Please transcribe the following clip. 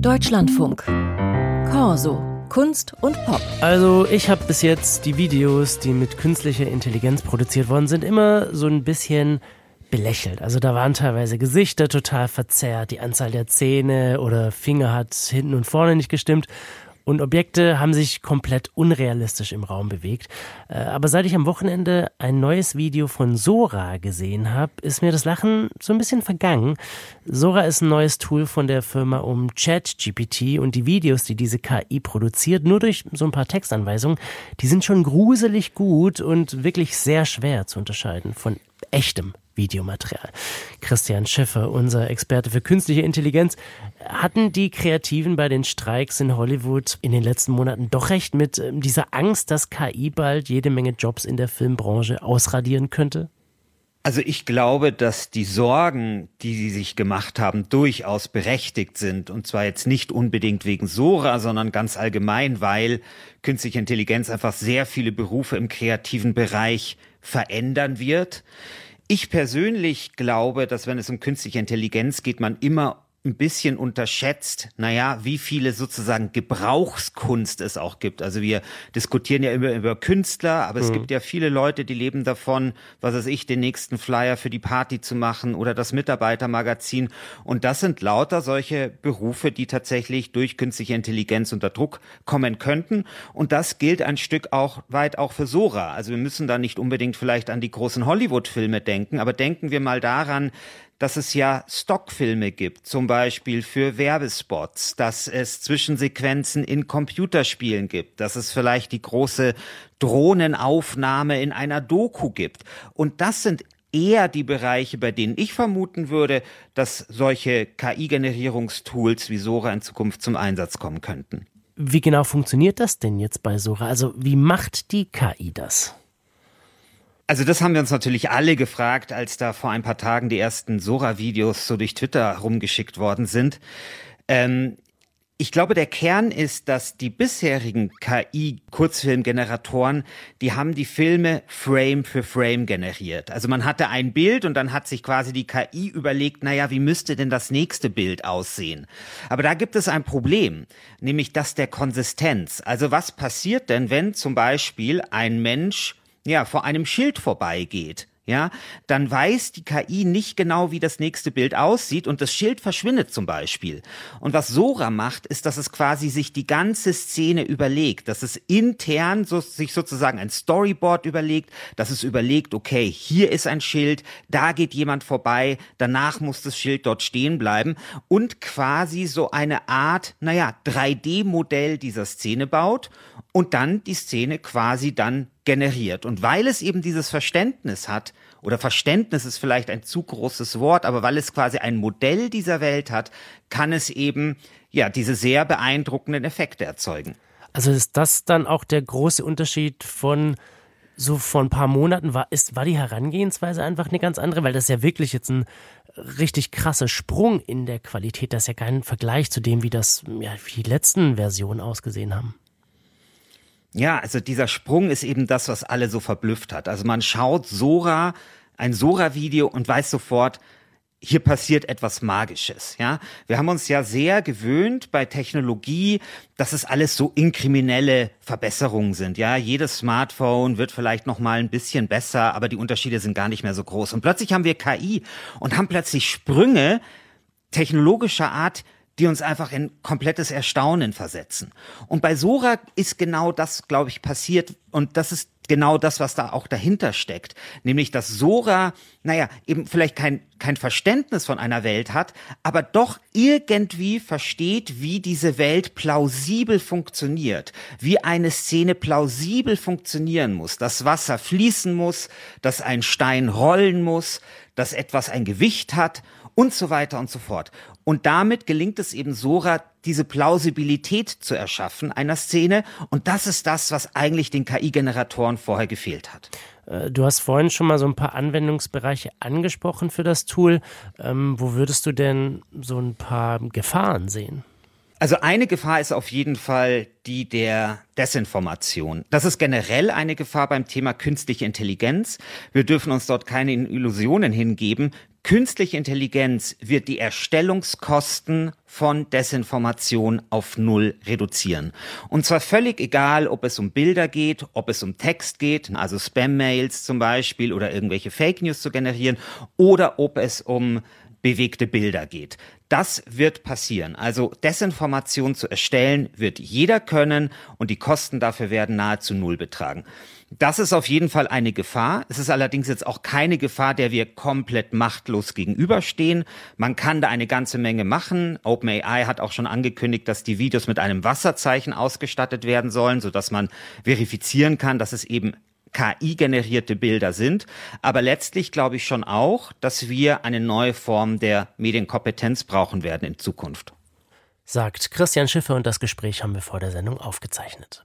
Deutschlandfunk. Corso. Kunst und Pop. Also ich habe bis jetzt die Videos, die mit künstlicher Intelligenz produziert worden sind, immer so ein bisschen belächelt. Also da waren teilweise Gesichter total verzerrt, die Anzahl der Zähne oder Finger hat hinten und vorne nicht gestimmt und Objekte haben sich komplett unrealistisch im Raum bewegt. Äh, aber seit ich am Wochenende ein neues Video von Sora gesehen habe, ist mir das Lachen so ein bisschen vergangen. Sora ist ein neues Tool von der Firma um ChatGPT und die Videos, die diese KI produziert, nur durch so ein paar Textanweisungen, die sind schon gruselig gut und wirklich sehr schwer zu unterscheiden von echtem Videomaterial. Christian Schiffer, unser Experte für künstliche Intelligenz, hatten die Kreativen bei den Streiks in Hollywood in den letzten Monaten doch recht mit ähm, dieser Angst, dass KI bald jede Menge Jobs in der Filmbranche ausradieren könnte? Also ich glaube, dass die Sorgen, die sie sich gemacht haben, durchaus berechtigt sind. Und zwar jetzt nicht unbedingt wegen Sora, sondern ganz allgemein, weil künstliche Intelligenz einfach sehr viele Berufe im kreativen Bereich verändern wird. Ich persönlich glaube, dass wenn es um künstliche Intelligenz geht, man immer ein bisschen unterschätzt, naja, wie viele sozusagen Gebrauchskunst es auch gibt. Also wir diskutieren ja immer über Künstler, aber es mhm. gibt ja viele Leute, die leben davon, was weiß ich, den nächsten Flyer für die Party zu machen oder das Mitarbeitermagazin. Und das sind lauter solche Berufe, die tatsächlich durch künstliche Intelligenz unter Druck kommen könnten. Und das gilt ein Stück auch weit auch für Sora. Also wir müssen da nicht unbedingt vielleicht an die großen Hollywood-Filme denken, aber denken wir mal daran, dass es ja Stockfilme gibt, zum Beispiel für Werbespots, dass es Zwischensequenzen in Computerspielen gibt, dass es vielleicht die große Drohnenaufnahme in einer Doku gibt. Und das sind eher die Bereiche, bei denen ich vermuten würde, dass solche KI-Generierungstools wie Sora in Zukunft zum Einsatz kommen könnten. Wie genau funktioniert das denn jetzt bei Sora? Also wie macht die KI das? Also das haben wir uns natürlich alle gefragt, als da vor ein paar Tagen die ersten Sora-Videos so durch Twitter rumgeschickt worden sind. Ähm, ich glaube, der Kern ist, dass die bisherigen KI-Kurzfilmgeneratoren, die haben die Filme Frame für Frame generiert. Also man hatte ein Bild und dann hat sich quasi die KI überlegt, naja, wie müsste denn das nächste Bild aussehen? Aber da gibt es ein Problem, nämlich das der Konsistenz. Also was passiert denn, wenn zum Beispiel ein Mensch ja, vor einem Schild vorbeigeht, ja, dann weiß die KI nicht genau, wie das nächste Bild aussieht und das Schild verschwindet zum Beispiel. Und was Sora macht, ist, dass es quasi sich die ganze Szene überlegt, dass es intern so, sich sozusagen ein Storyboard überlegt, dass es überlegt, okay, hier ist ein Schild, da geht jemand vorbei, danach muss das Schild dort stehen bleiben und quasi so eine Art, naja, 3D-Modell dieser Szene baut und dann die Szene quasi dann generiert. Und weil es eben dieses Verständnis hat, oder Verständnis ist vielleicht ein zu großes Wort, aber weil es quasi ein Modell dieser Welt hat, kann es eben ja diese sehr beeindruckenden Effekte erzeugen. Also ist das dann auch der große Unterschied von so vor ein paar Monaten war, ist, war die Herangehensweise einfach eine ganz andere, weil das ja wirklich jetzt ein richtig krasser Sprung in der Qualität, das ist ja kein Vergleich zu dem, wie das, ja, wie die letzten Versionen ausgesehen haben. Ja, also dieser Sprung ist eben das, was alle so verblüfft hat. Also man schaut Sora, ein Sora-Video und weiß sofort, hier passiert etwas Magisches, ja. Wir haben uns ja sehr gewöhnt bei Technologie, dass es alles so inkriminelle Verbesserungen sind, ja. Jedes Smartphone wird vielleicht noch mal ein bisschen besser, aber die Unterschiede sind gar nicht mehr so groß. Und plötzlich haben wir KI und haben plötzlich Sprünge technologischer Art, die uns einfach in komplettes Erstaunen versetzen. Und bei Sora ist genau das, glaube ich, passiert. Und das ist genau das, was da auch dahinter steckt. Nämlich, dass Sora, naja, eben vielleicht kein, kein Verständnis von einer Welt hat, aber doch irgendwie versteht, wie diese Welt plausibel funktioniert, wie eine Szene plausibel funktionieren muss, dass Wasser fließen muss, dass ein Stein rollen muss, dass etwas ein Gewicht hat und so weiter und so fort. Und damit gelingt es eben Sora, diese Plausibilität zu erschaffen einer Szene. Und das ist das, was eigentlich den KI-Generatoren vorher gefehlt hat. Äh, du hast vorhin schon mal so ein paar Anwendungsbereiche angesprochen für das Tool. Ähm, wo würdest du denn so ein paar Gefahren sehen? Also eine Gefahr ist auf jeden Fall die der Desinformation. Das ist generell eine Gefahr beim Thema künstliche Intelligenz. Wir dürfen uns dort keine Illusionen hingeben. Künstliche Intelligenz wird die Erstellungskosten von Desinformation auf Null reduzieren. Und zwar völlig egal, ob es um Bilder geht, ob es um Text geht, also Spam-Mails zum Beispiel oder irgendwelche Fake News zu generieren, oder ob es um bewegte Bilder geht. Das wird passieren. Also Desinformation zu erstellen wird jeder können und die Kosten dafür werden nahezu null betragen. Das ist auf jeden Fall eine Gefahr. Es ist allerdings jetzt auch keine Gefahr, der wir komplett machtlos gegenüberstehen. Man kann da eine ganze Menge machen. OpenAI hat auch schon angekündigt, dass die Videos mit einem Wasserzeichen ausgestattet werden sollen, sodass man verifizieren kann, dass es eben KI-generierte Bilder sind. Aber letztlich glaube ich schon auch, dass wir eine neue Form der Medienkompetenz brauchen werden in Zukunft. Sagt Christian Schiffer und das Gespräch haben wir vor der Sendung aufgezeichnet.